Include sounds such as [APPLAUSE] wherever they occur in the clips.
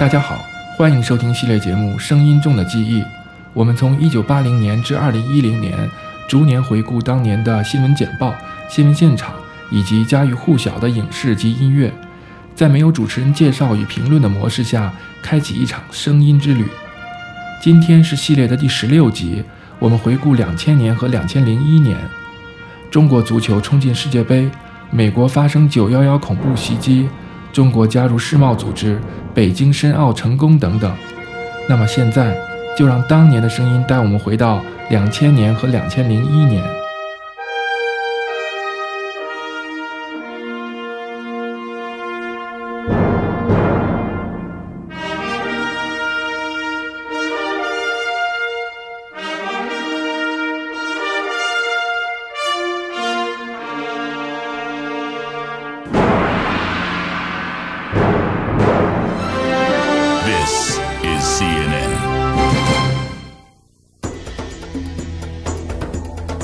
大家好，欢迎收听系列节目《声音中的记忆》。我们从1980年至2010年，逐年回顾当年的新闻简报、新闻现场以及家喻户晓的影视及音乐，在没有主持人介绍与评论的模式下，开启一场声音之旅。今天是系列的第十六集，我们回顾2000年和2001年，中国足球冲进世界杯，美国发生911恐怖袭击。中国加入世贸组织，北京申奥成功等等。那么现在，就让当年的声音带我们回到两千年和两千零一年。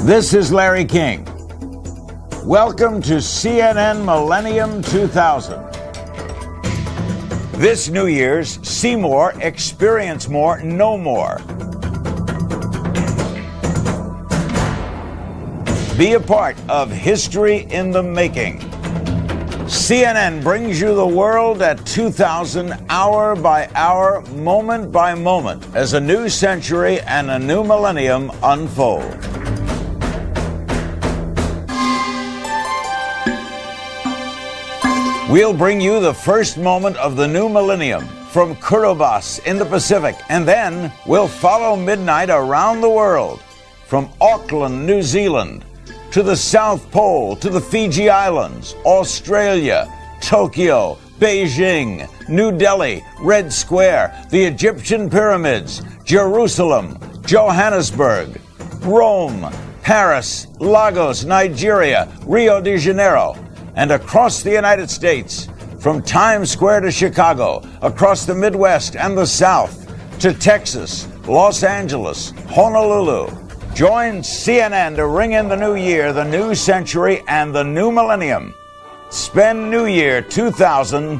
This is Larry King. Welcome to CNN Millennium 2000. This New Year's, see more, experience more, know more. Be a part of history in the making. CNN brings you the world at 2000, hour by hour, moment by moment, as a new century and a new millennium unfold. We'll bring you the first moment of the new millennium from Kiribati in the Pacific, and then we'll follow midnight around the world from Auckland, New Zealand, to the South Pole, to the Fiji Islands, Australia, Tokyo, Beijing, New Delhi, Red Square, the Egyptian pyramids, Jerusalem, Johannesburg, Rome, Paris, Lagos, Nigeria, Rio de Janeiro, and across the United States, from Times Square to Chicago, across the Midwest and the South, to Texas, Los Angeles, Honolulu. Join CNN to ring in the new year, the new century, and the new millennium. Spend New Year 2000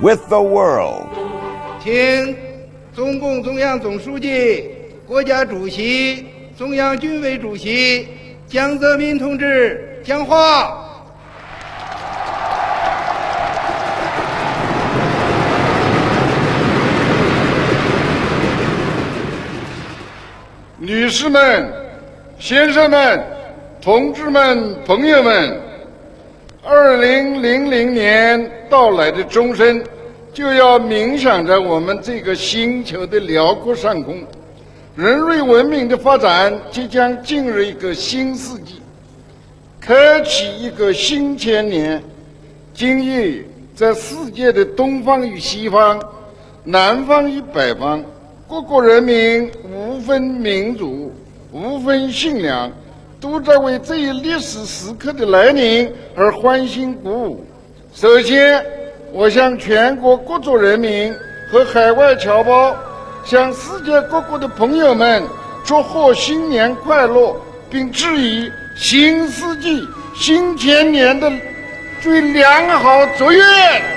with the world. 请中共中央总书记、国家主席、中央军委主席江泽民同志讲话。 女士们、先生们、同志们、朋友们，二零零零年到来的钟声，就要冥想在我们这个星球的辽阔上空。人类文明的发展即将进入一个新世纪，开启一个新千年。今夜，在世界的东方与西方、南方与北方。各国人民无分民族、无分信仰，都在为这一历史时刻的来临而欢欣鼓舞。首先，我向全国各族人民和海外侨胞，向世界各国的朋友们祝贺新年快乐，并致以新世纪、新千年的最良好祝愿。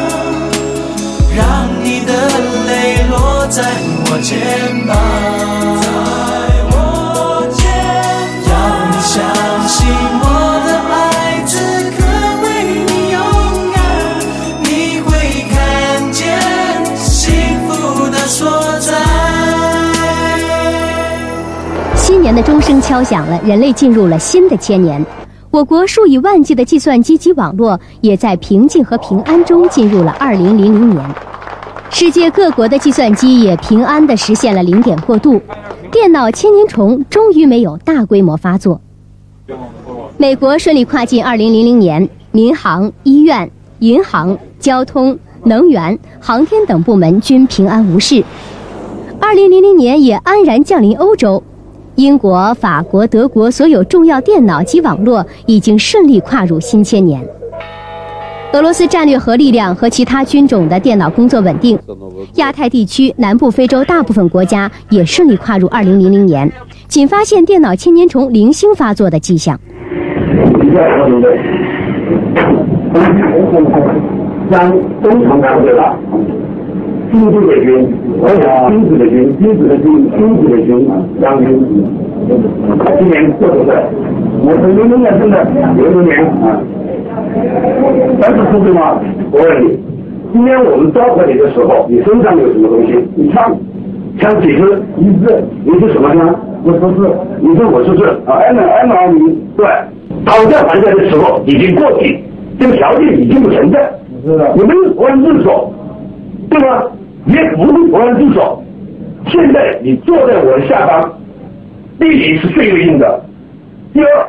在我肩膀，在我肩，要你相信我的爱此刻为你勇敢，你会看见幸福的所在。新年的钟声敲响了，人类进入了新的千年。我国数以万计的计算机及网络也在平静和平安中进入了二零零零年。世界各国的计算机也平安地实现了零点过渡，电脑千年虫终于没有大规模发作。美国顺利跨进二零零零年，民航、医院、银行、交通、能源、航天等部门均平安无事。二零零零年也安然降临欧洲。英国、法国、德国所有重要电脑及网络已经顺利跨入新千年。俄罗斯战略核力量和其他军种的电脑工作稳定，亚太地区、南部非洲大部分国家也顺利跨入2000年，仅发现电脑千年虫零星发作的迹象。将中长大对了。精子的菌，精子的菌，精子的菌，精子的菌，将军。今年过多岁？我是零零年生的，零零年啊。三十出岁吗？我问你，今天我们召唤你的时候，你身上有什么东西？你枪，枪几支？一支。你是什么呢？我说是。你是我是是啊？M M 二零。对。讨价还价的时候已经过去，这个条件已经不存在。你们我自首，对吗？也不是我人之手。现在你坐在我的下方，第一是最有用的，第二，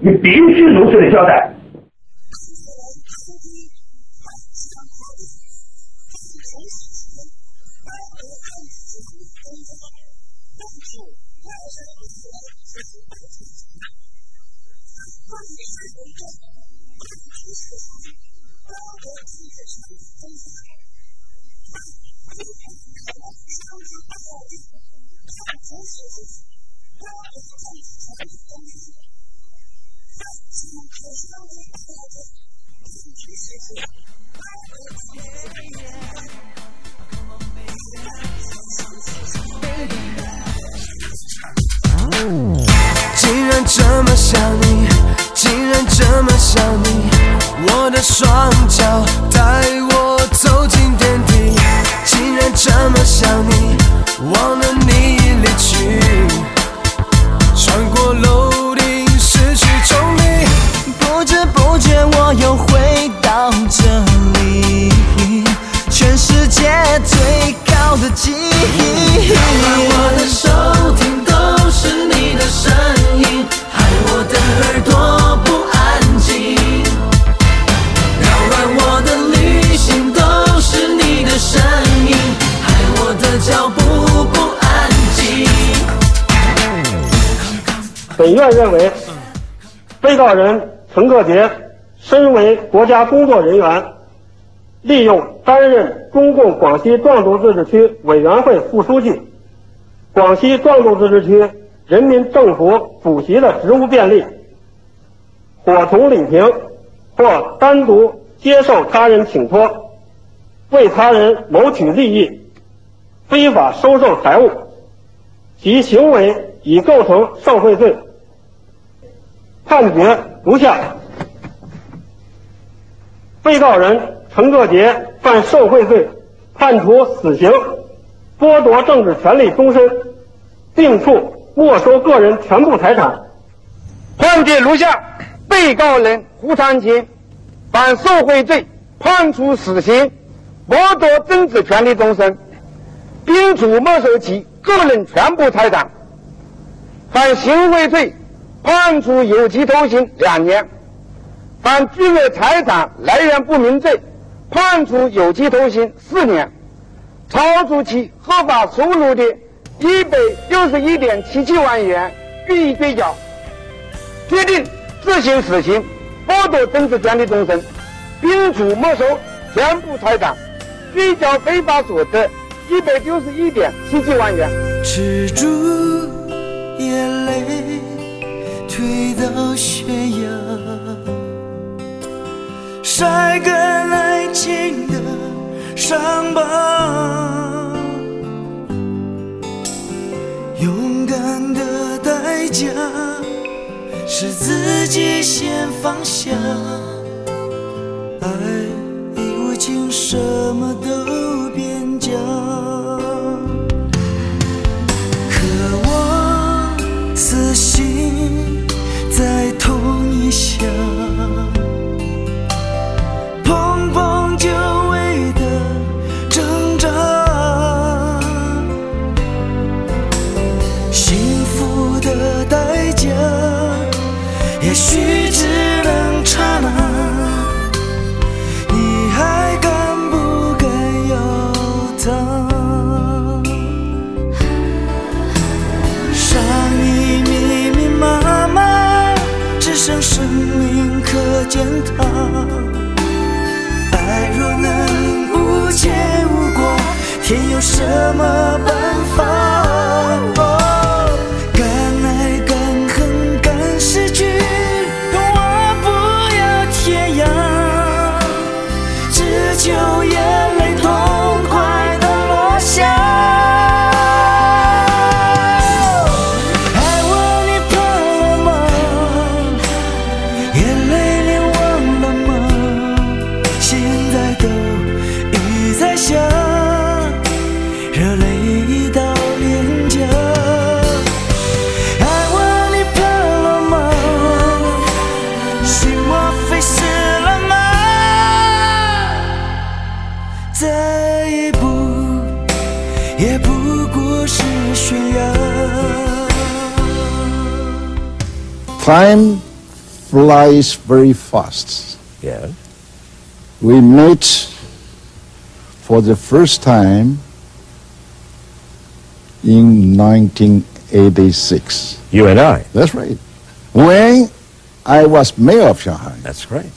你必须如实的交代。竟然这么想你，竟然这么想你，我的双脚被告人陈克杰身为国家工作人员，利用担任中共广西壮族自治区委员会副书记、广西壮族自治区人民政府主席的职务便利，伙同李平或单独接受他人请托，为他人谋取利益，非法收受财物，其行为已构成受贿罪。判决如下：被告人陈克杰犯受贿罪，判处死刑，剥夺政治权利终身，并处没收个人全部财产。判决如下：被告人胡长清犯受贿罪，判处死刑，剥夺政治权利终身，并处没收其个人全部财产；犯行贿罪，判处有期徒刑两年；犯巨额财产来源不明罪，判处有期徒刑四年。超出其合法收入的一百六十一点七七万元予以追缴。决定执行死刑，剥夺政治权利终身，并处没收全部财产，追缴非法所得一百六十一点七七万元。止住眼泪，推到悬崖，晒干爱情的伤疤。勇敢的代价是自己先放下，爱已无情，什么都变假。再痛一下践踏。爱若能无牵无挂，天有什么办法？Time flies very fast. Yeah. We met for the first time in 1986. You and I. That's right. When I was mayor of Shanghai. That's right.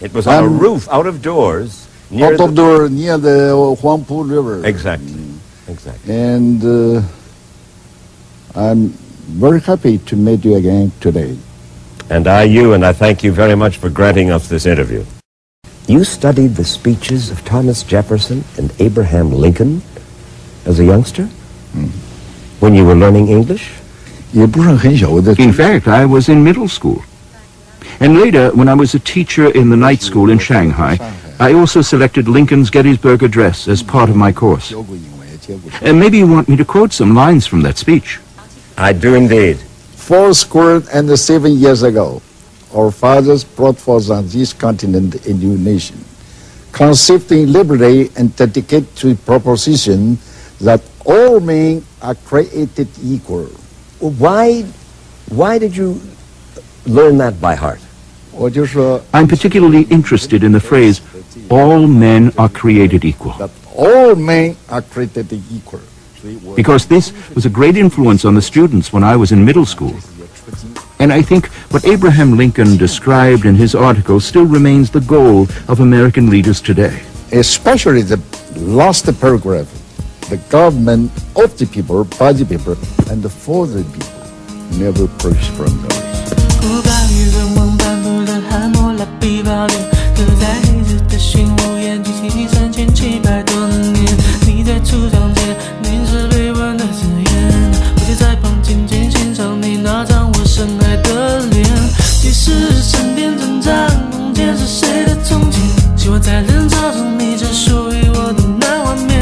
It was on a Um, roof out of doors near Out of the, near the Huangpu River. Exactly. Exactly. And uh, I'm very happy to meet you again today. And I you, and I thank you very much for granting us this interview. You studied the speeches of Thomas Jefferson and Abraham Lincoln as a youngster? Mm. When you were learning English? In fact, I was in middle school. And later, when I was a teacher in the night school in Shanghai, I also selected Lincoln's Gettysburg Address as part of my course. And maybe you want me to quote some lines from that speech. I do indeed. Four score and seven years ago, our fathers brought forth on this continent a new nation, conceived in liberty and dedicated to the proposition that all men are created equal. Why, why did you learn that by heart? Uh, I'm particularly interested in the phrase, all men are created equal. That all men are created equal because this was a great influence on the students when I was in middle school. And I think what Abraham Lincoln described in his article still remains the goal of American leaders today. especially the last paragraph, the government of the people, by the people, and for the people, never perish from those. 在人潮中你只属于我的那画面。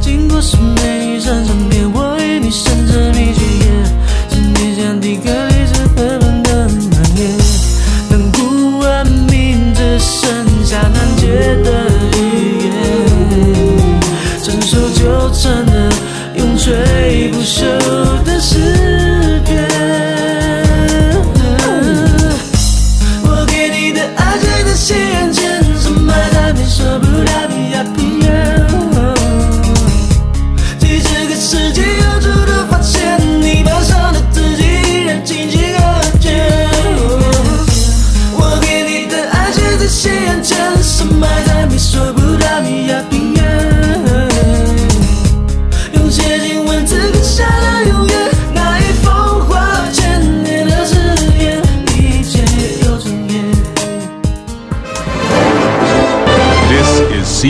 经过十年一扇身边，我与你甚至密去夜，是你像第个历史课本的那年。当古文明只剩下难解的语言，成熟就成了永垂不朽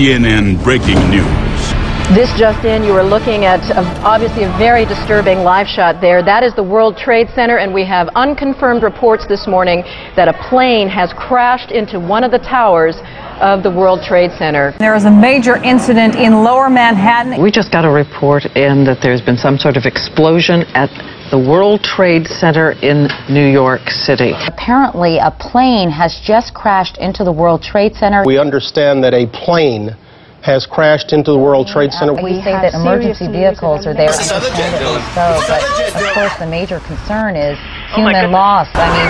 CNN breaking news. This just in, you are looking at a, obviously a very disturbing live shot there. That is the World Trade Center, and we have unconfirmed reports this morning that a plane has crashed into one of the towers of the World Trade Center. There is a major incident in lower Manhattan. We just got a report in that there's been some sort of explosion at the World Trade Center in New York City. Apparently, a plane has just crashed into the World Trade Center. We understand that a plane has crashed into the World Trade Center. We say that emergency vehicles are there, understandably so, but of course the major concern is human loss. I mean,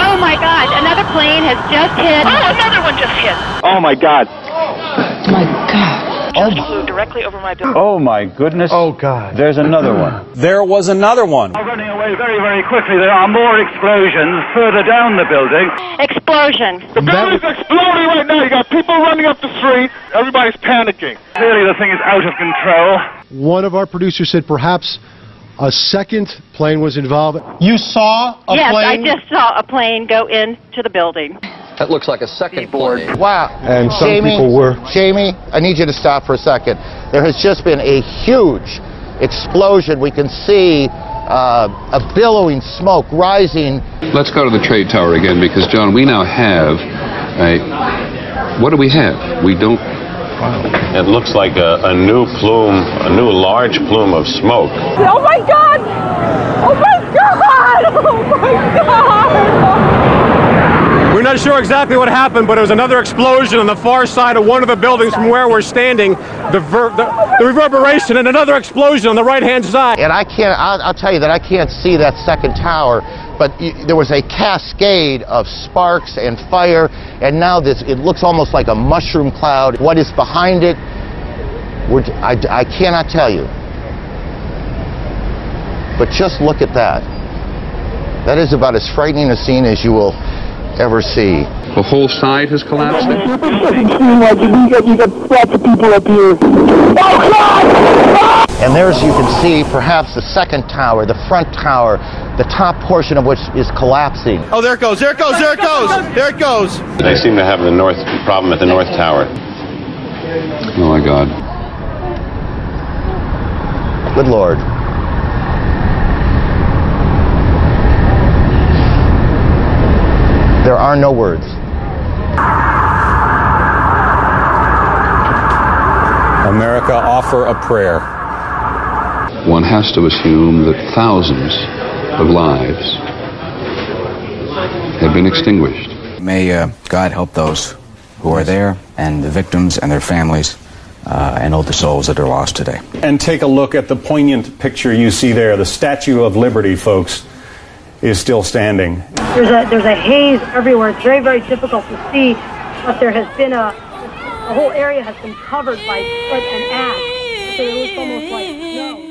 Oh my God, another plane has just hit. Oh, another one just hit. Oh my God. Oh My God. Oh, flew directly over my building. oh my goodness. Oh God. There's another one. [CLEARS THROAT] There was another one. Running away very, very quickly. There are more explosions further down the building. Explosion. The building's exploding right now. You got people running up the street. Everybody's panicking. Clearly the thing is out of control. One of our producers said perhaps a second plane was involved. You saw a yes, plane? I just saw a plane go into the building. That looks like a second plane. Wow. And some Jamie, people were. Jamie, I need you to stop for a second. There has just been a huge explosion. We can see uh, a billowing smoke rising. Let's go to the trade tower again because, John, we now have a. What do we have? We don't. It looks like a, a new plume, a new large plume of smoke. Oh my God! Oh my God! [LAUGHS] Oh my God! We're not sure exactly what happened, but it was another explosion on the far side of one of the buildings from where we're standing. The, ver- the, the reverberation and another explosion on the right-hand side. And I can't, I'll, I'll tell you that I can't see that second tower, but there was a cascade of sparks and fire, and now this, it looks almost like a mushroom cloud. What is behind it, I, I cannot tell you. But just look at that. That is about as frightening a scene as you will ever see. The whole side has collapsed. then? [LAUGHS] And there's, you can see, perhaps the second tower, the front tower, the top portion of which is collapsing. Oh, there it goes, there it goes, there it goes, there it goes. They seem to have the north problem at the north tower. Oh my God. Good Lord. There are no words. America, offer a prayer. One has to assume that thousands of lives have been extinguished. May uh, God help those who are there and the victims and their families uh, and all the souls that are lost today. And take a look at the poignant picture you see there. The Statue of Liberty, folks, is still standing. There's a there's a haze everywhere. It's very very difficult to see, but there has been a the whole area has been covered by soot and ash. So it looks almost like snow.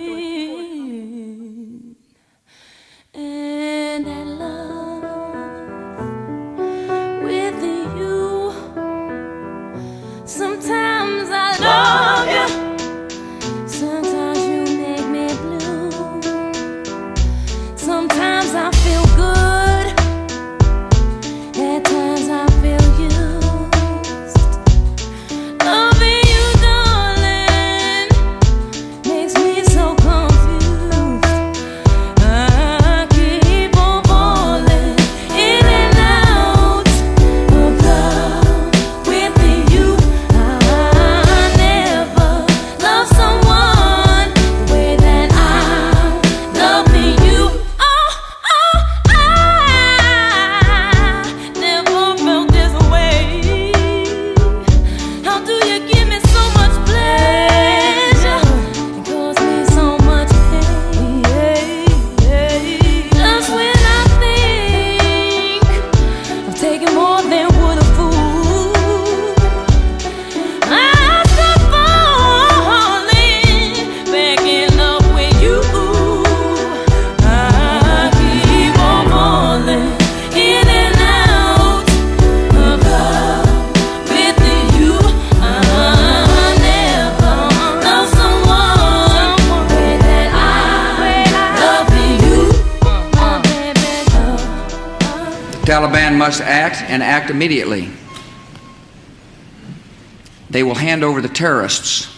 Terrorists,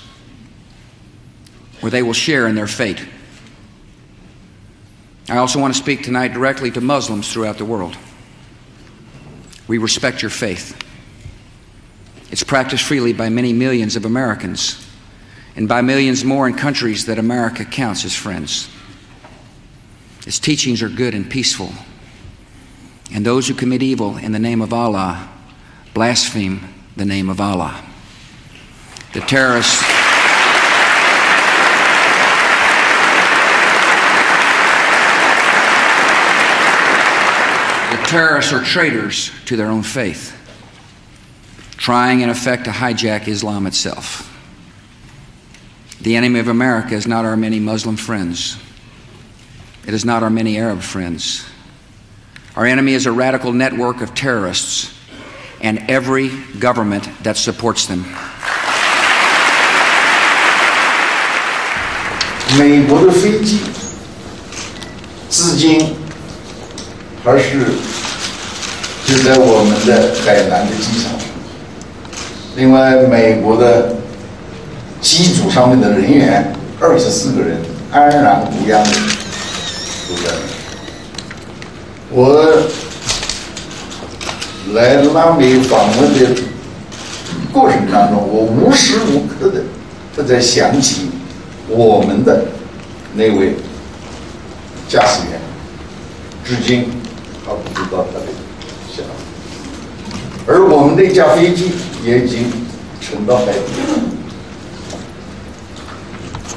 where they will share in their fate. I also want to speak tonight directly to Muslims throughout the world. We respect your faith. It's practiced freely by many millions of Americans, and by millions more in countries that America counts as friends. Its teachings are good and peaceful, and those who commit evil in the name of Allah blaspheme the name of Allah. The terrorists. The terrorists are traitors to their own faith, trying in effect to hijack Islam itself. The enemy of America is not our many Muslim friends. It is not our many Arab friends. Our enemy is a radical network of terrorists and every government that supports them. 美国的飞机至今还是就在我们的海南的机场。另外，美国的机组上面的人员二十四个人安然无恙的都在。我来拉美访问的过程当中，我无时无刻的都在想起我们的那位驾驶员，至今还不知道他的下落。而我们那架飞机也已经沉到海底。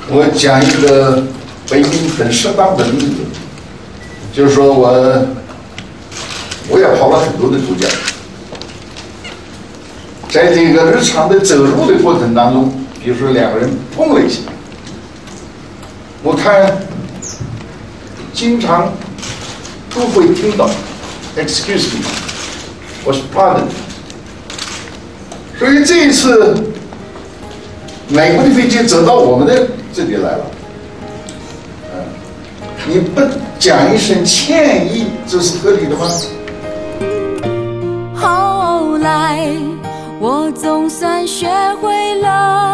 我讲一个北京很适当的例子，就是说我我也跑了很多的国家，在这个日常的走路的过程当中，比如说两个人碰了一下，我看经常都会听到 “excuse me”，我是 pardon，所以这一次美国的飞机走到我们的这里来了，嗯，你不讲一声歉意，这是合理的吗？后来，我总算学会了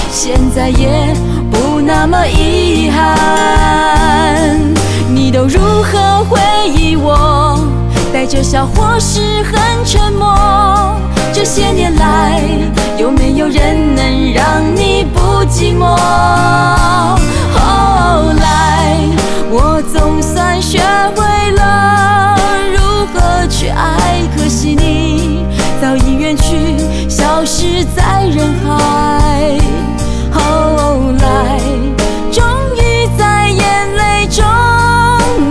现在也不那么遗憾，你都如何回忆我？带着笑或是很沉默？这些年来，有没有人能让你不寂寞？后来，我总算学会了。如何去爱？可惜你早已远去，消失在人海。来，终于在眼泪中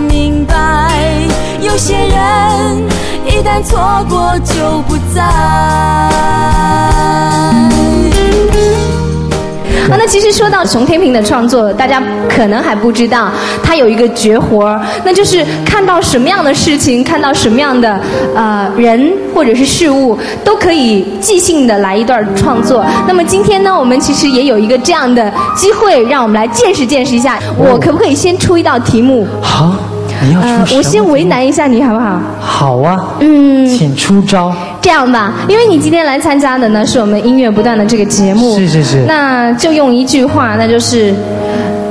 明白，有些人一旦错过就不再。好，那。其实说到熊天平的创作，大家可能还不知道，他有一个绝活儿，那就是看到什么样的事情，看到什么样的呃人或者是事物，都可以即兴的来一段创作。那么今天呢，我们其实也有一个这样的机会，让我们来见识见识一下。我可不可以先出一道题目？好，你要出什么？呃我先为难一下你好不好？好啊，嗯，请出招。这样吧，因为你今天来参加的呢是我们音乐不断的这个节目，是是是那就用一句话，那就是，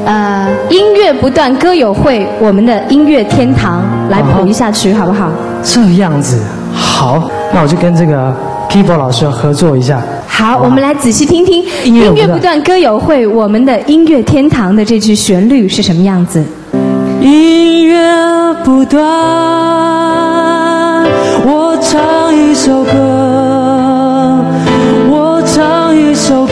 呃，音乐不断，歌友会，我们的音乐天堂，来谱一下曲，好不好？这样子，好，那我就跟这个 keyboard 老师合作一下。好，我们来仔细听听音乐不断歌友会，我们的音乐天堂的这句旋律是什么样子？音乐不断，我唱一首歌，我唱一首歌。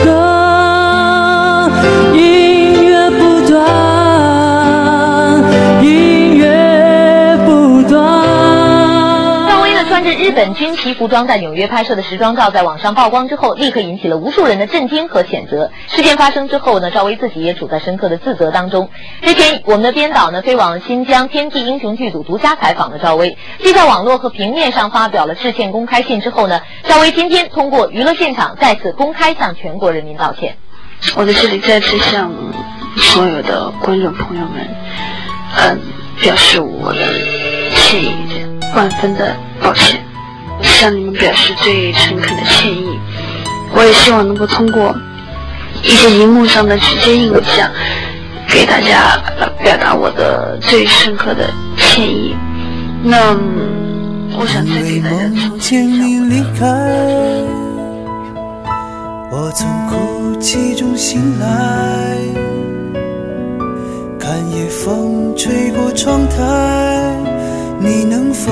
军旗服装在纽约拍摄的时装照在网上曝光之后，立刻引起了无数人的震惊和谴责。事件发生之后呢，赵薇自己也处在深刻的自责当中。之前我们的编导呢飞往新疆天地英雄剧组独家采访了赵薇，既在网络和平面上发表了致歉公开信之后呢，赵薇今天通过娱乐现场再次公开向全国人民道歉。我在这里再次向所有的观众朋友们，嗯，表示我的歉意，万分的抱歉，向你们表示最诚恳的歉意。我也希望能够通过一些荧幕上的直接印象，给大家表达我的最深刻的歉意。那我想再给大家重见你离开，我从哭泣中醒来，看夜风吹过窗台，你能否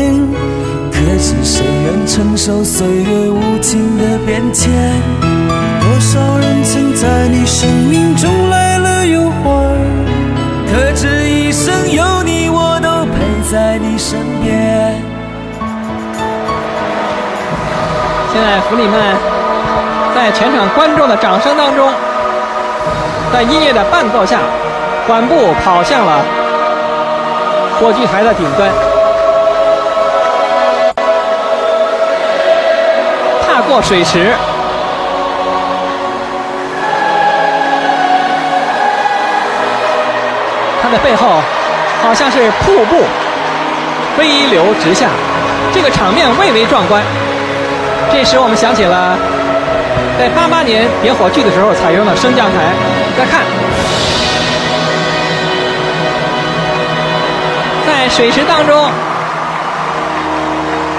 谁愿承受岁月无情的变迁？多少人曾在你生命中来了又还，可这一生有你，我都陪在你身边。现在福利们在全场观众的掌声当中，在音乐的伴奏下，缓步跑向了火炬台的顶端，踏过水池，它的背后好像是瀑布飞流直下，这个场面蔚为壮观。这使我们想起了在八八年点火炬的时候采用的升降台。再看，在水池当中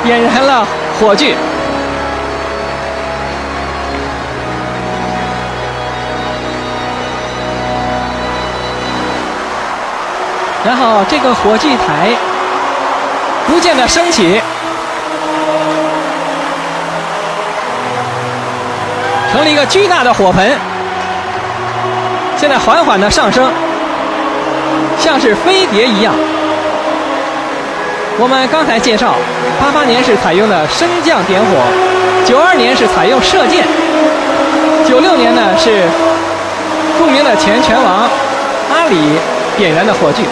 点燃了火炬，然后这个火炬台逐渐的升起。成了一个巨大的火盆，现在缓缓的上升，像是飞碟一样。我们刚才介绍，八八年是采用的升降点火，九二年是采用射箭，九六年呢是著名的前拳王阿里点燃的火炬。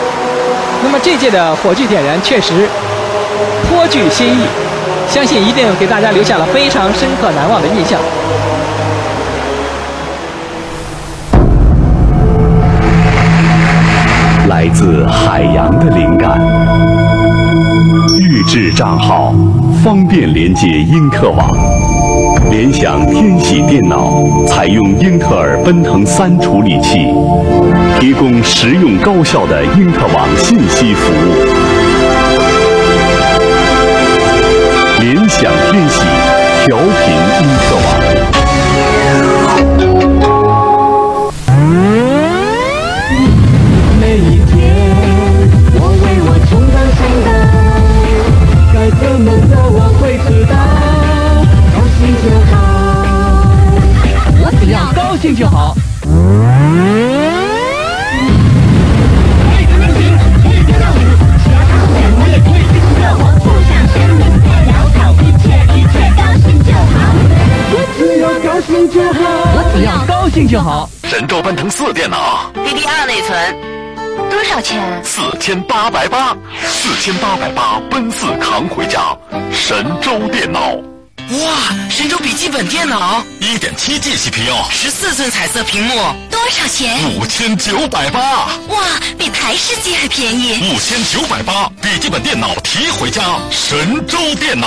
那么这届的火炬点燃确实颇具新意，相信一定给大家留下了非常深刻难忘的印象。来自海洋的灵感，预制账号方便连接英特网。联想天喜电脑采用英特尔奔腾三处理器，提供实用高效的英特网信息服务。联想天就好，我只要高兴就好。神州奔腾四电脑，DDR 内存多少钱？四千八百八，四千八百八，奔四扛回家。神州电脑，哇，神州笔记本电脑，一点七 G CPU，十四寸彩色屏幕，多少钱？五千九百八。哇，比台式机还便宜。五千九百八，笔记本电脑提回家。神州电脑，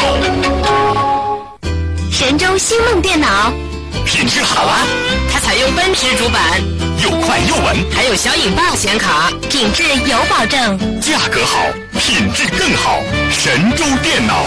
神州星梦电脑。品质好啊！它采用奔驰主板，又快又稳，还有小影棒显卡，品质有保证。价格好，品质更好，神州电脑。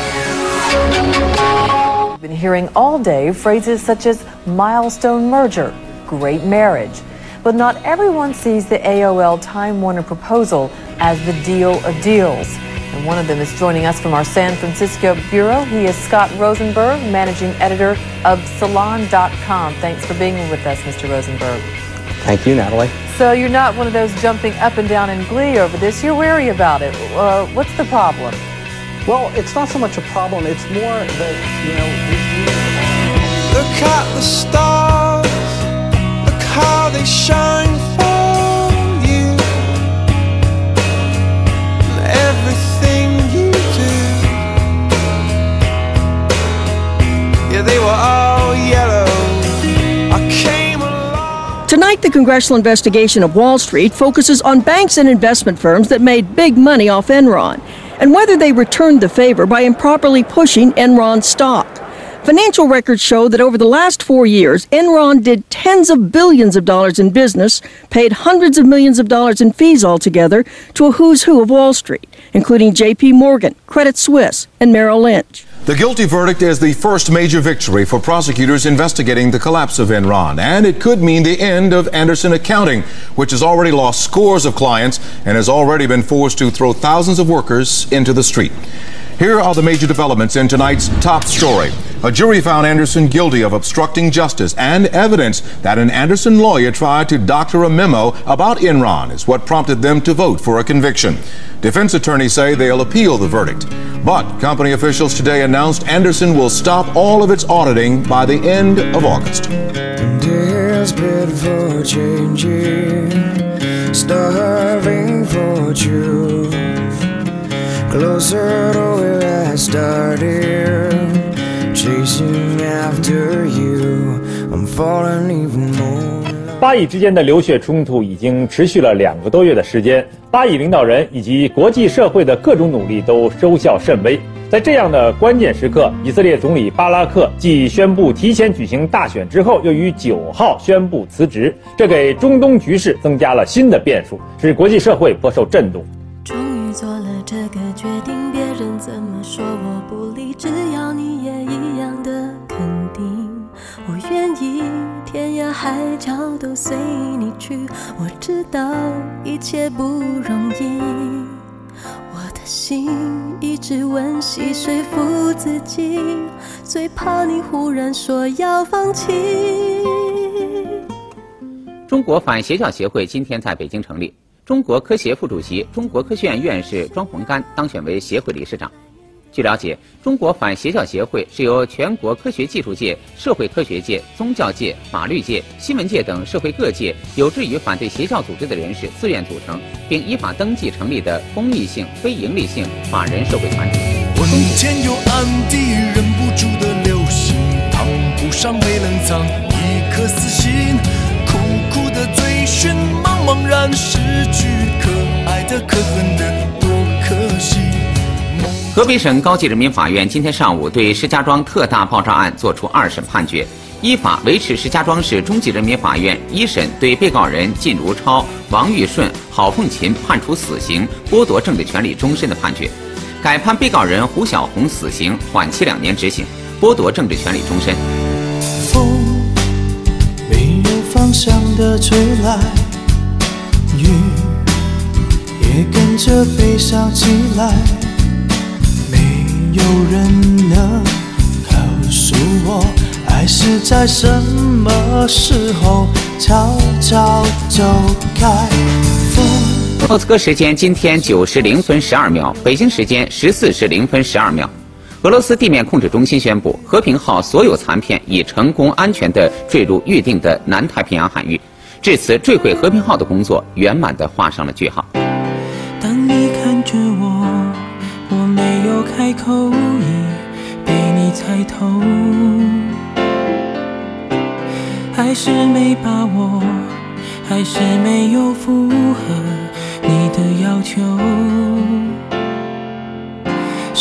We've been hearing all day phrases such as milestone merger, great marriage. But not everyone sees the AOL Time Warner proposal as the deal of deals. And one of them is joining us from our San Francisco bureau. He is Scott Rosenberg, managing editor of Salon.com. Thanks for being with us, Mr. Rosenberg. Thank you, Natalie. So you're not one of those jumping up and down in glee over this. You're wary about it. Uh, what's the problem? Well, it's not so much a problem. It's more that, you know, Look at the stars. Look how they shine for you. Everything you do. Yeah, they were all yellow. I came along. Tonight, the congressional investigation of Wall Street focuses on banks and investment firms that made big money off Enron and whether they returned the favor by improperly pushing Enron's stock. Financial records show that over the last four years, Enron did tens of billions of dollars in business, paid hundreds of millions of dollars in fees altogether to a who's who of Wall Street, including JP Morgan, Credit Suisse, and Merrill Lynch. The guilty verdict is the first major victory for prosecutors investigating the collapse of Enron, and it could mean the end of Anderson Accounting, which has already lost scores of clients and has already been forced to throw thousands of workers into the street. Here are the major developments in tonight's top story. A jury found Anderson guilty of obstructing justice, and evidence that an Anderson lawyer tried to doctor a memo about Enron is what prompted them to vote for a conviction. Defense attorneys say they'll appeal the verdict. But company officials today announced Anderson will stop all of its auditing by the end of August. Desperate for changing, starving for truth. Closer to where I started, chasing after you. I'm falling even more. 巴以之间的流血冲突已经持续了两个多月的时间，巴以领导人以及国际社会的各种努力都收效甚微。在这样的关键时刻，以色列总理巴拉克继宣布提前举行大选之后，又于九号宣布辞职，这给中东局势增加了新的变数，使国际社会颇受震动。终于做了这个决定，别人怎么说我不理，只要你也一样的肯定，我愿意天涯海角都随你去。我知道一切不容易，我的心一直温习说服自己，最怕你忽然说要放弃。中国反邪教协会今天在北京成立。中国科协副主席、中国科学院院士庄洪干当选为协会理事长。据了解，中国反邪教协会是由全国科学技术界、社会科学界、宗教界、法律界、新闻界等社会各界有志于反对邪教组织的人士自愿组成，并依法登记成立的公益性、非营利性法人社会团体。昏天又暗地，忍不住的流星，烫不上被冷藏一颗死心，寻，茫茫然失去，可爱的可恨的多可惜。河北省高级人民法院今天上午对石家庄特大爆炸案作出二审判决，依法维持石家庄市中级人民法院一审对被告人靳如超、王玉顺、郝凤琴判处死刑，剥夺政治权利终身的判决，改判被告人胡小红死刑，缓期两年执行，剥夺政治权利终身。有方向的吹来，雨也跟着悲伤起来。没有人能告诉我，爱是在什么时候悄悄走开？风。莫斯科时间今天九时零分十二秒，北京时间十四时零分十二秒，俄罗斯地面控制中心宣布，和平号所有残片已成功安全地坠入预定的南太平洋海域，至此坠毁和平号的工作圆满地画上了句号。当你看着我，我没有开口，已被你猜透，还是没把握，还是没有符合你的要求，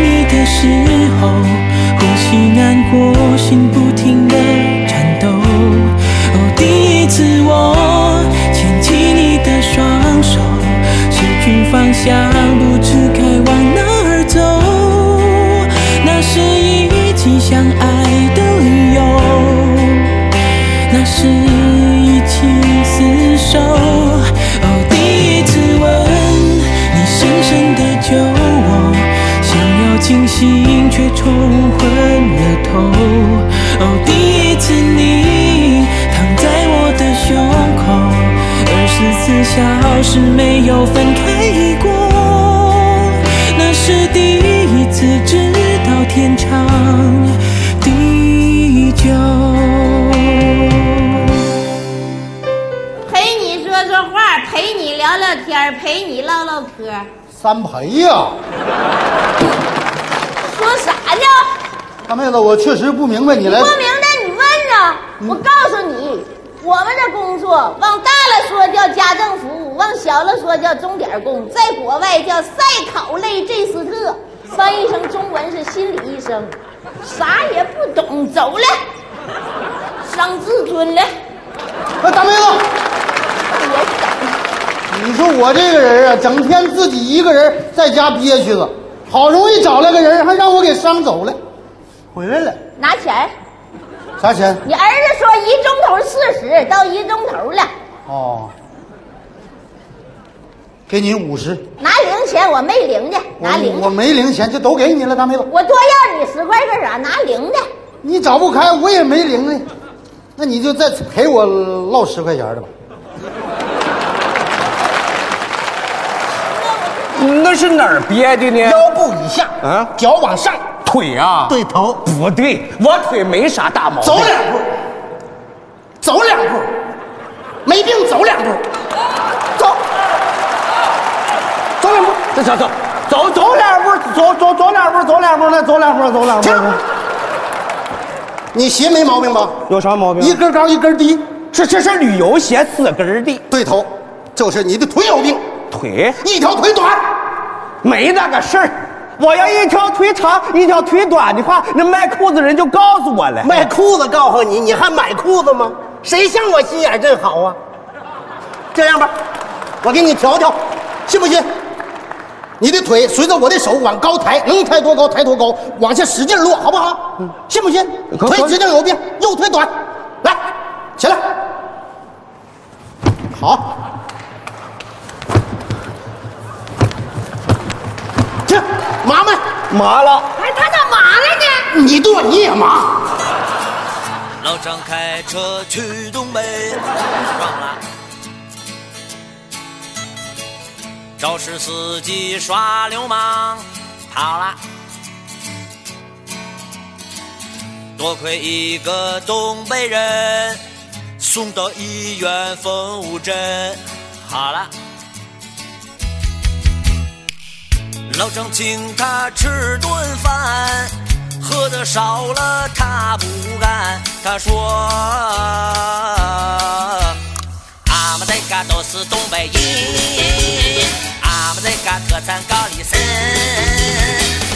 你的时候，呼吸难过，心不停小时没有分开过，那是第一次知道天长地久。陪你说说话，陪你聊聊天，陪你唠唠嗑。三陪呀、说啥呢？大妹子，我确实不明白你来。不明白你问呢？我告诉你，我们的工作往大了说叫家政服务，往小了说叫钟点工，在国外叫赛考类这斯特，翻译成中文是心理医生。啥也不懂，走了，伤自尊了。哎，大妹子，你说我这个人啊，整天自己一个人在家憋屈了，好容易找了个人，还让我给伤走了，回来了，拿钱，啥钱？你儿子说一钟头四十，到一钟头了，哦，给你五十，拿零钱我没零的，拿零的，我没零钱，就都给你了，大妹子。我多要你十块干啥？拿零的。你找不开，我也没零呢，那你就再陪我落十块钱的吧。那是哪儿憋的呢？腰部以下，啊，脚往上，腿啊，对头，不对，我腿没啥大毛病。走两步，走两步，没病走两步，走，走两步，这走走走走两步，走走走两步，走两步，那走两步，走两步。停你鞋没毛病吧？有啥毛病？一根高一根低，这这是旅游鞋四根的。对头，就是你的腿有病，腿一条腿短，没那个事儿。我要一条腿长，一条腿短的话，那卖裤子人就告诉我了。卖裤子告诉你，你还买裤子吗？谁像我心眼真好啊？这样吧，我给你调调，信不信？你的腿随着我的手往高抬，能抬多高抬多高，往下使劲落，好不好？信不信？可腿指定有病，右腿短，来，起来，好，这麻没？麻了。哎，他咋麻了呢？你对你也麻。老张开车去东北，撞了。肇事司机耍流氓，跑了。多亏一个东北人，送到医院缝五针，好了。老张请他吃顿饭，喝的少了他不干。他说：“俺们这嘎都是东北人，俺们这嘎特产高丽参，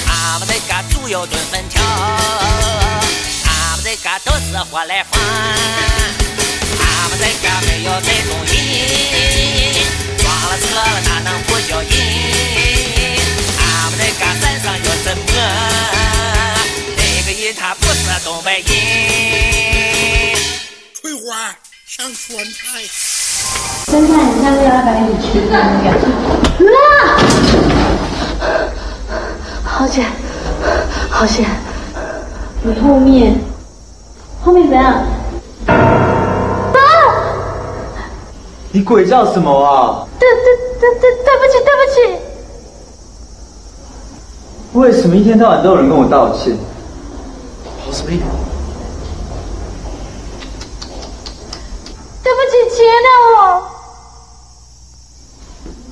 俺们这嘎猪油炖粉条，俺们这嘎都是活来饭，俺们这嘎没有这种人，撞了车了哪能不小心？俺们那嘎山上有什么？那个人他不是东北人。葵花像酸菜。侦探，你下次要来把你去那个。啊！好险，好险！你后面，后面怎样？啊！你鬼叫什么啊？对对对对，对不起对不起。为什么一天到晚都有人跟我道歉？对不起，原谅我。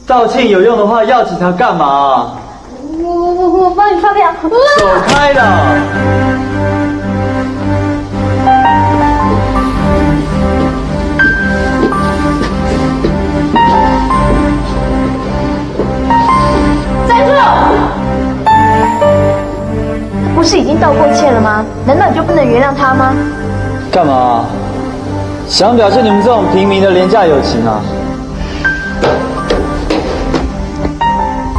道歉有用的话，要警察干嘛？我我我我帮你发票。走开了！是已经道过歉了吗？难道你就不能原谅他吗？干嘛？想表现你们这种平民的廉价友情啊？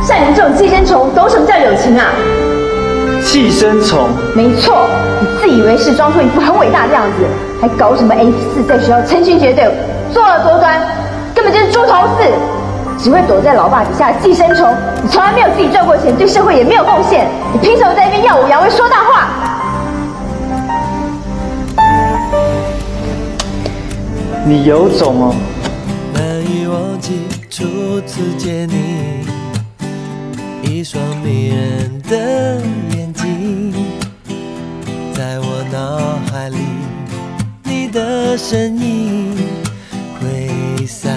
像你们这种寄生虫，懂什么叫友情啊？寄生虫？没错，你自以为是，装出一副很伟大的样子，还搞什么 F 四，在学校成群结队，作恶多端，根本就是猪头四，只会躲在老爸底下寄生虫。你从来没有自己赚过钱，对社会也没有贡献，你凭什么在那边耀武扬威，说大话？你有种哦！难以忘记初次见你，一双迷人的眼睛，在我脑海里，你的身影挥散。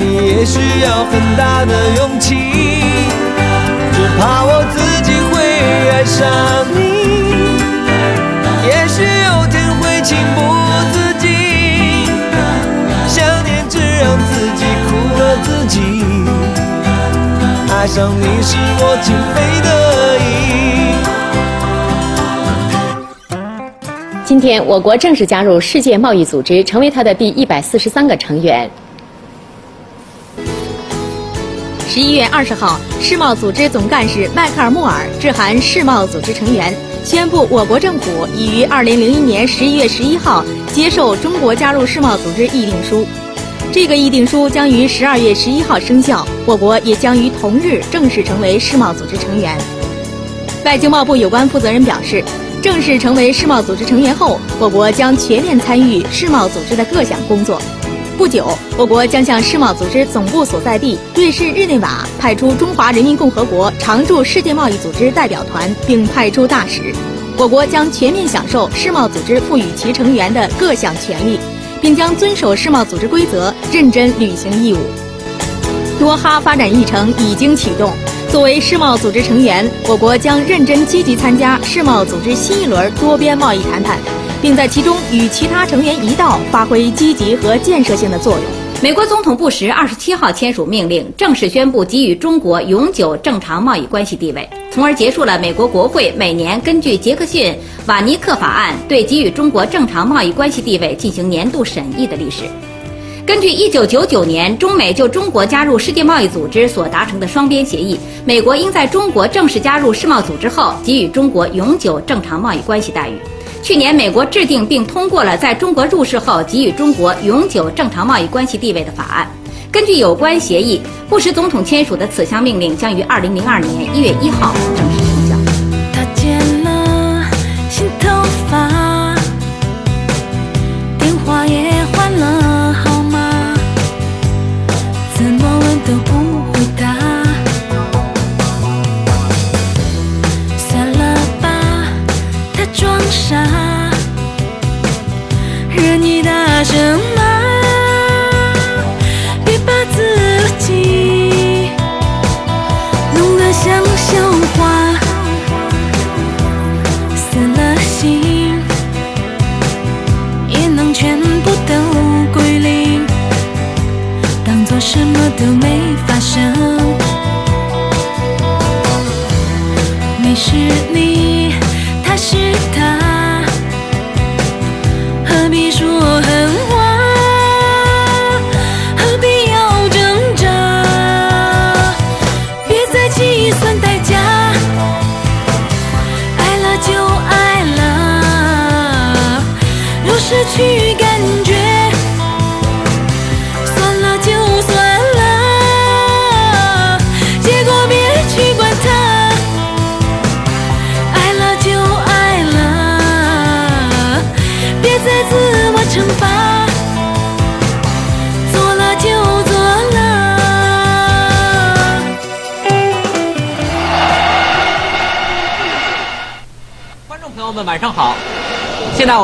你也需要很大的勇气，只怕我自己会爱上你。也许有天会情不自禁，想念只让自己苦了自己。爱上你是我情非得已。今天，我国正式加入世界贸易组织，成为它的第一百四十三个成员。十一月二十号，世贸组织总干事迈克尔·穆尔致函世贸组织成员，宣布我国政府已于二零零一年十一月十一号接受中国加入世贸组织议定书。这个议定书将于十二月十一号生效，我国也将于同日正式成为世贸组织成员。外经贸部有关负责人表示，正式成为世贸组织成员后，我国将全面参与世贸组织的各项工作。不久，我国将向世贸组织总部所在地瑞士日内瓦派出中华人民共和国常驻世界贸易组织代表团，并派出大使。我国将全面享受世贸组织赋予其成员的各项权利，并将遵守世贸组织规则，认真履行义务。多哈发展议程已经启动。作为世贸组织成员，我国将认真积极参加世贸组织新一轮多边贸易谈判，并在其中与其他成员一道发挥积极和建设性的作用。美国总统布什二十七号签署命令，正式宣布给予中国永久正常贸易关系地位，从而结束了美国国会每年根据杰克逊·瓦尼克法案对给予中国正常贸易关系地位进行年度审议的历史。根据1999年中美就中国加入世界贸易组织所达成的双边协议，美国应在中国正式加入世贸组织后给予中国永久正常贸易关系待遇。去年，美国制定并通过了在中国入世后给予中国永久正常贸易关系地位的法案。根据有关协议，布什总统签署的此项命令将于二零零二年一月一号正式生。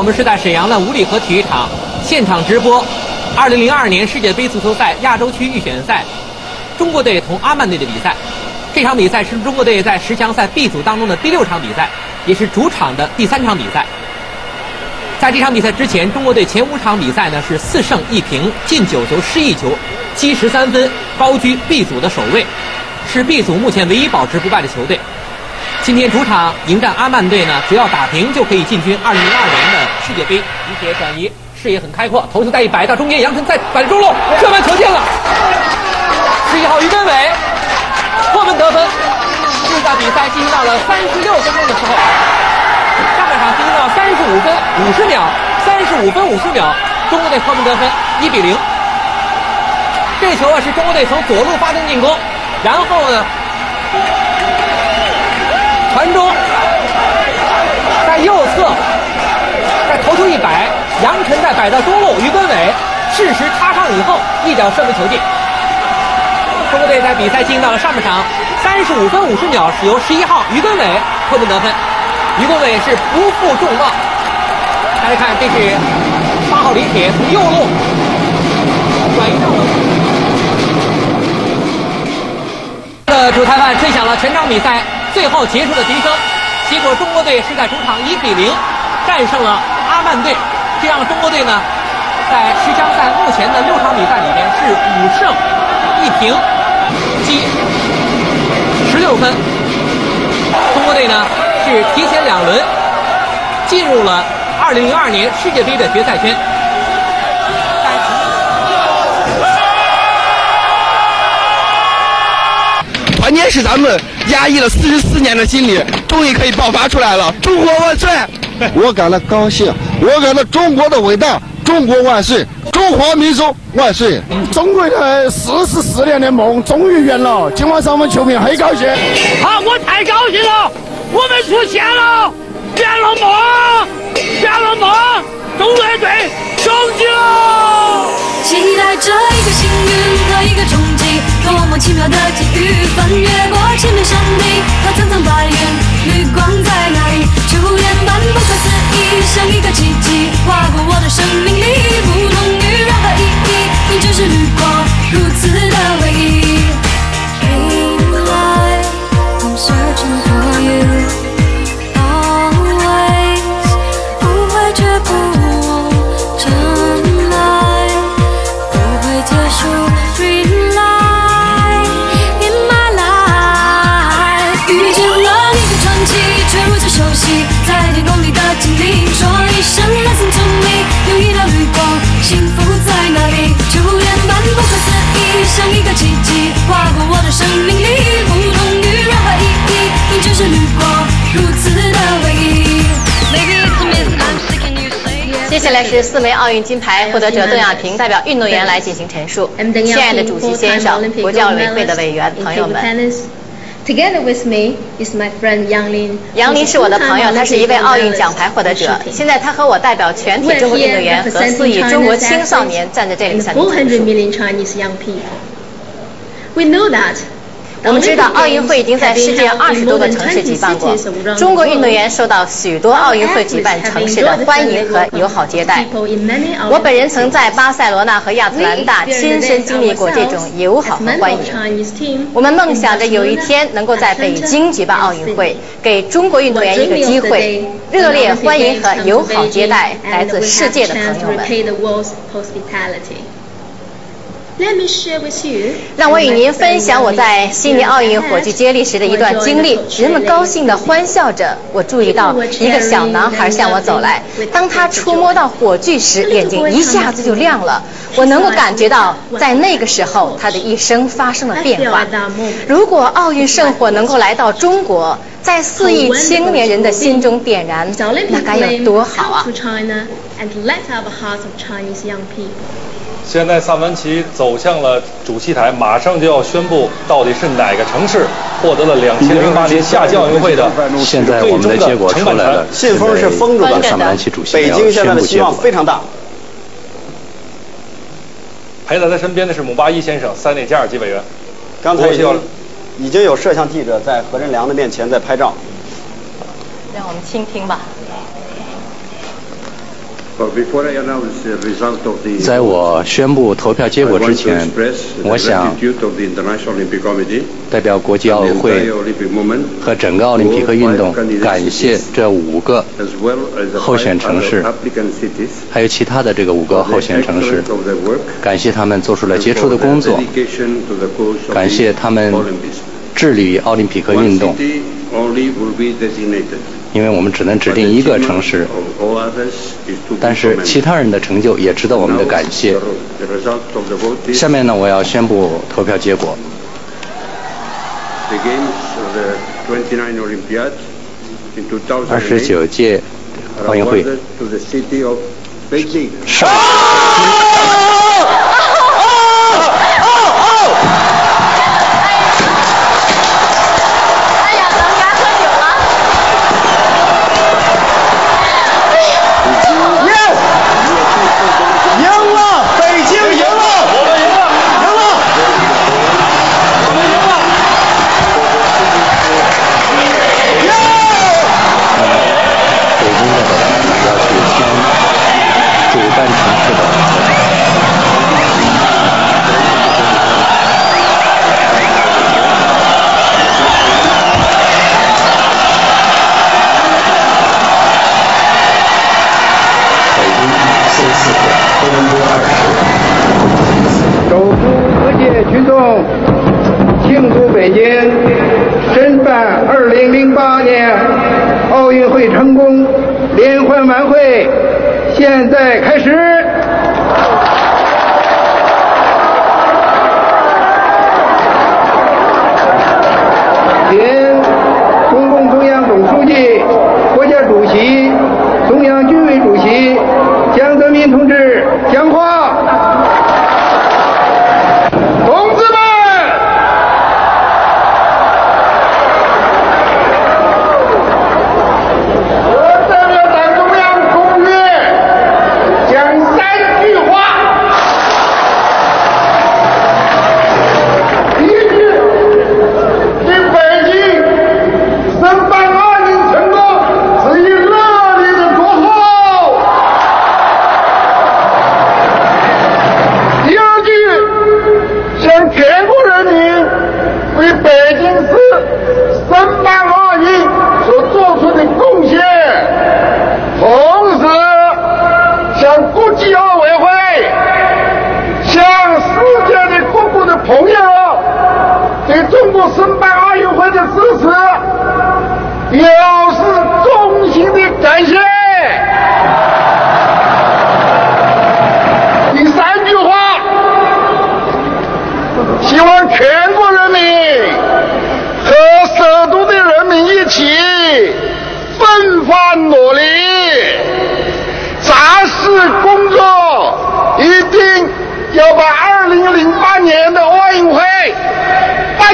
我们是在沈阳的五里河体育场现场直播2002年世界杯足球赛亚洲区预选赛中国队同阿曼队的比赛。这场比赛是中国队在十强赛 B 组当中的第六场比赛，也是主场的第三场比赛。在这场比赛之前，中国队前五场比赛呢是四胜一平，进九球失一球，积十三分，高居 B 组的首位，是 B 组目前唯一保持不败的球队。今天主场迎战阿曼队呢，只要打平就可以进军2002年的世界杯。李铁转移，视野很开阔，头球再一摆到中间，杨晨再摆中路，射门球进了。十一号于根伟破门得分。就在比赛进行到了三十六分钟的时候，上半场进行到三十五分五十秒，三十五分五十秒，中国队破门得分，一比零。这球啊是中国队从左路发动进攻，然后呢传中，在右侧，杨晨在摆到中路，于根伟适时插上以后，一脚射门球进。中国队在比赛进行到了上半场三十五分五十秒，是由十一号于根伟破门得分。于根伟是不负众望，大家看，这是八号李铁从右路转移到了。的主裁判吹响了全场比赛最后结束的笛声，结果中国队是在主场一比零战胜了阿曼队，这样中国队呢在十强赛目前的六场比赛里边是五胜一平，积十六分。中国队呢是提前两轮进入了二零零二年世界杯的决赛圈。关键是咱们压抑了四十四年的心理，终于可以爆发出来了！中国万岁！[LAUGHS] 我感到高兴，我感到中国的伟大，中国万岁，中华民族万岁！中国的四十四年的梦终于圆了，今晚上我们球迷很高兴。好，我太高兴了，我们出现了，圆了梦，圆了梦，中国队升级了！期待着一个幸运和一个冲击，多么奇妙的际遇！翻越过千面山顶和层层白云，绿光在哪里？像一个奇迹划过我的生命里，来是四枚奥运金牌获得者邓亚萍代表运动员来进行陈述。亲爱的主席先生、国际奥委会的委员、朋友们，Together with me is my friend Yang Lin. 杨林是我的朋友，他是一位奥运奖牌获得者。现在他和我代表全体中国运动员和四亿中国青少年站在这里 and 向您陈400述。million Chinese young people. We know that 我们知道奥运会已经在世界二十多个城市举办过，中国运动员受到许多奥运会举办城市的欢迎和友好接待。我本人曾在巴塞罗那和亚特兰大亲身经历过这种友好和欢迎。我们梦想着有一天能够在北京举办奥运会，给中国运动员一个机会，热烈欢迎和友好接待来自世界的朋友们。让我与您分享我在悉尼奥运火炬接力时的一段经历。人们高兴地欢笑着。我注意到一个小男孩向我走来，当他触摸到火炬时，眼睛一下子就亮了。我能够感觉到，在那个时候，他的一生发生了变化。如果奥运圣火能够来到中国，在四亿青年人的心中点燃，那该有多好啊！现在萨文奇走向了主席台，马上就要宣布到底是哪个城市获得了两千零八年夏季奥运会的现在我们的结果出来了，信封是封住的。萨文奇主席北京现在的希望非常大。陪在他身边的是姆巴伊先生，塞内加尔籍委员。刚才已经已经有摄像记者在何振良的面前在拍照。让我们倾听吧。在我宣布投票结果之前，我想代表国际奥委会和整个奥林匹克运动，感谢这五个候选城市，还有其他的这个五个候选城市，感谢他们做出了杰出的工作，感谢他们致力于奥林匹克运动。因为我们只能指定一个城市，但是其他人的成就也值得我们的感谢。下面呢，我要宣布投票结果。二十九届奥运会。上。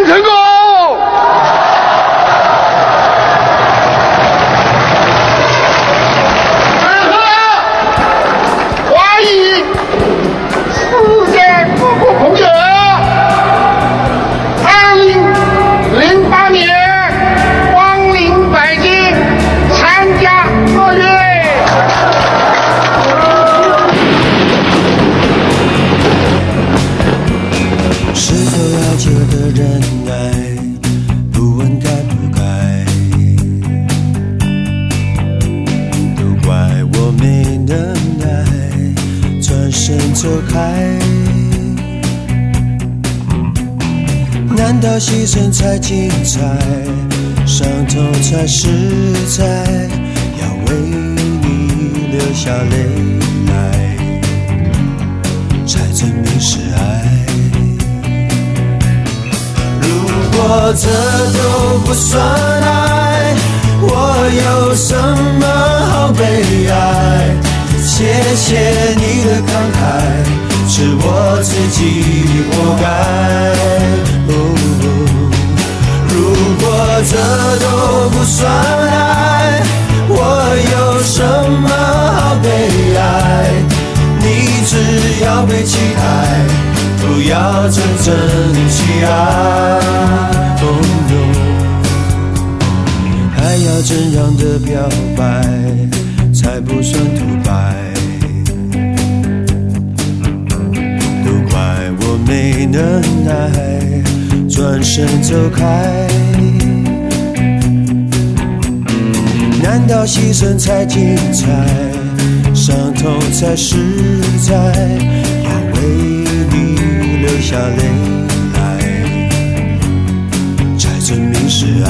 성공! 难道牺牲才精彩，伤痛才实在？要为你流下泪来，才证明是爱。如果这都不算爱，我有什么好悲哀？谢谢你的慷慨，是我自己活该。如果这都不算爱，我有什么好悲哀？你只要被期待，不要真正去爱。还要怎样的表白，才不算独白？都怪我没能耐。转身走开，难道牺牲才精彩，伤痛才实在？要为你流下泪来，才证明是爱。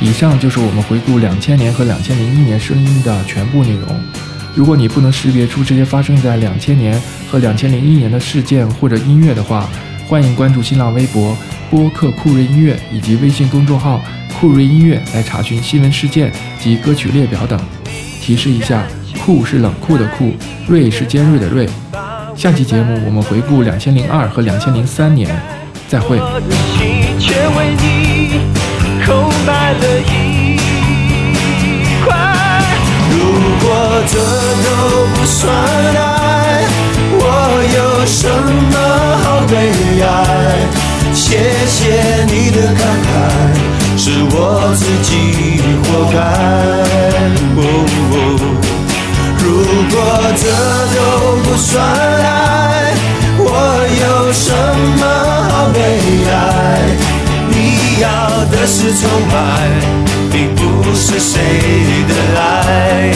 以上就是我们回顾两千年和两千零一年声音的全部内容。如果你不能识别出这些发生在两千年和两千零一年的事件或者音乐的话，欢迎关注新浪微博播客酷睿音乐以及微信公众号酷睿音乐来查询新闻事件及歌曲列表等。提示一下，酷是冷酷的酷，睿是尖锐的锐。下期节目我们回顾两千零二和两千零三年，再会。如果这都不算爱，有什么好悲哀？谢谢你的慷慨，是我自己活该。如果这都不算爱，我有什么好悲哀？你要的是崇拜，并不是谁的爱。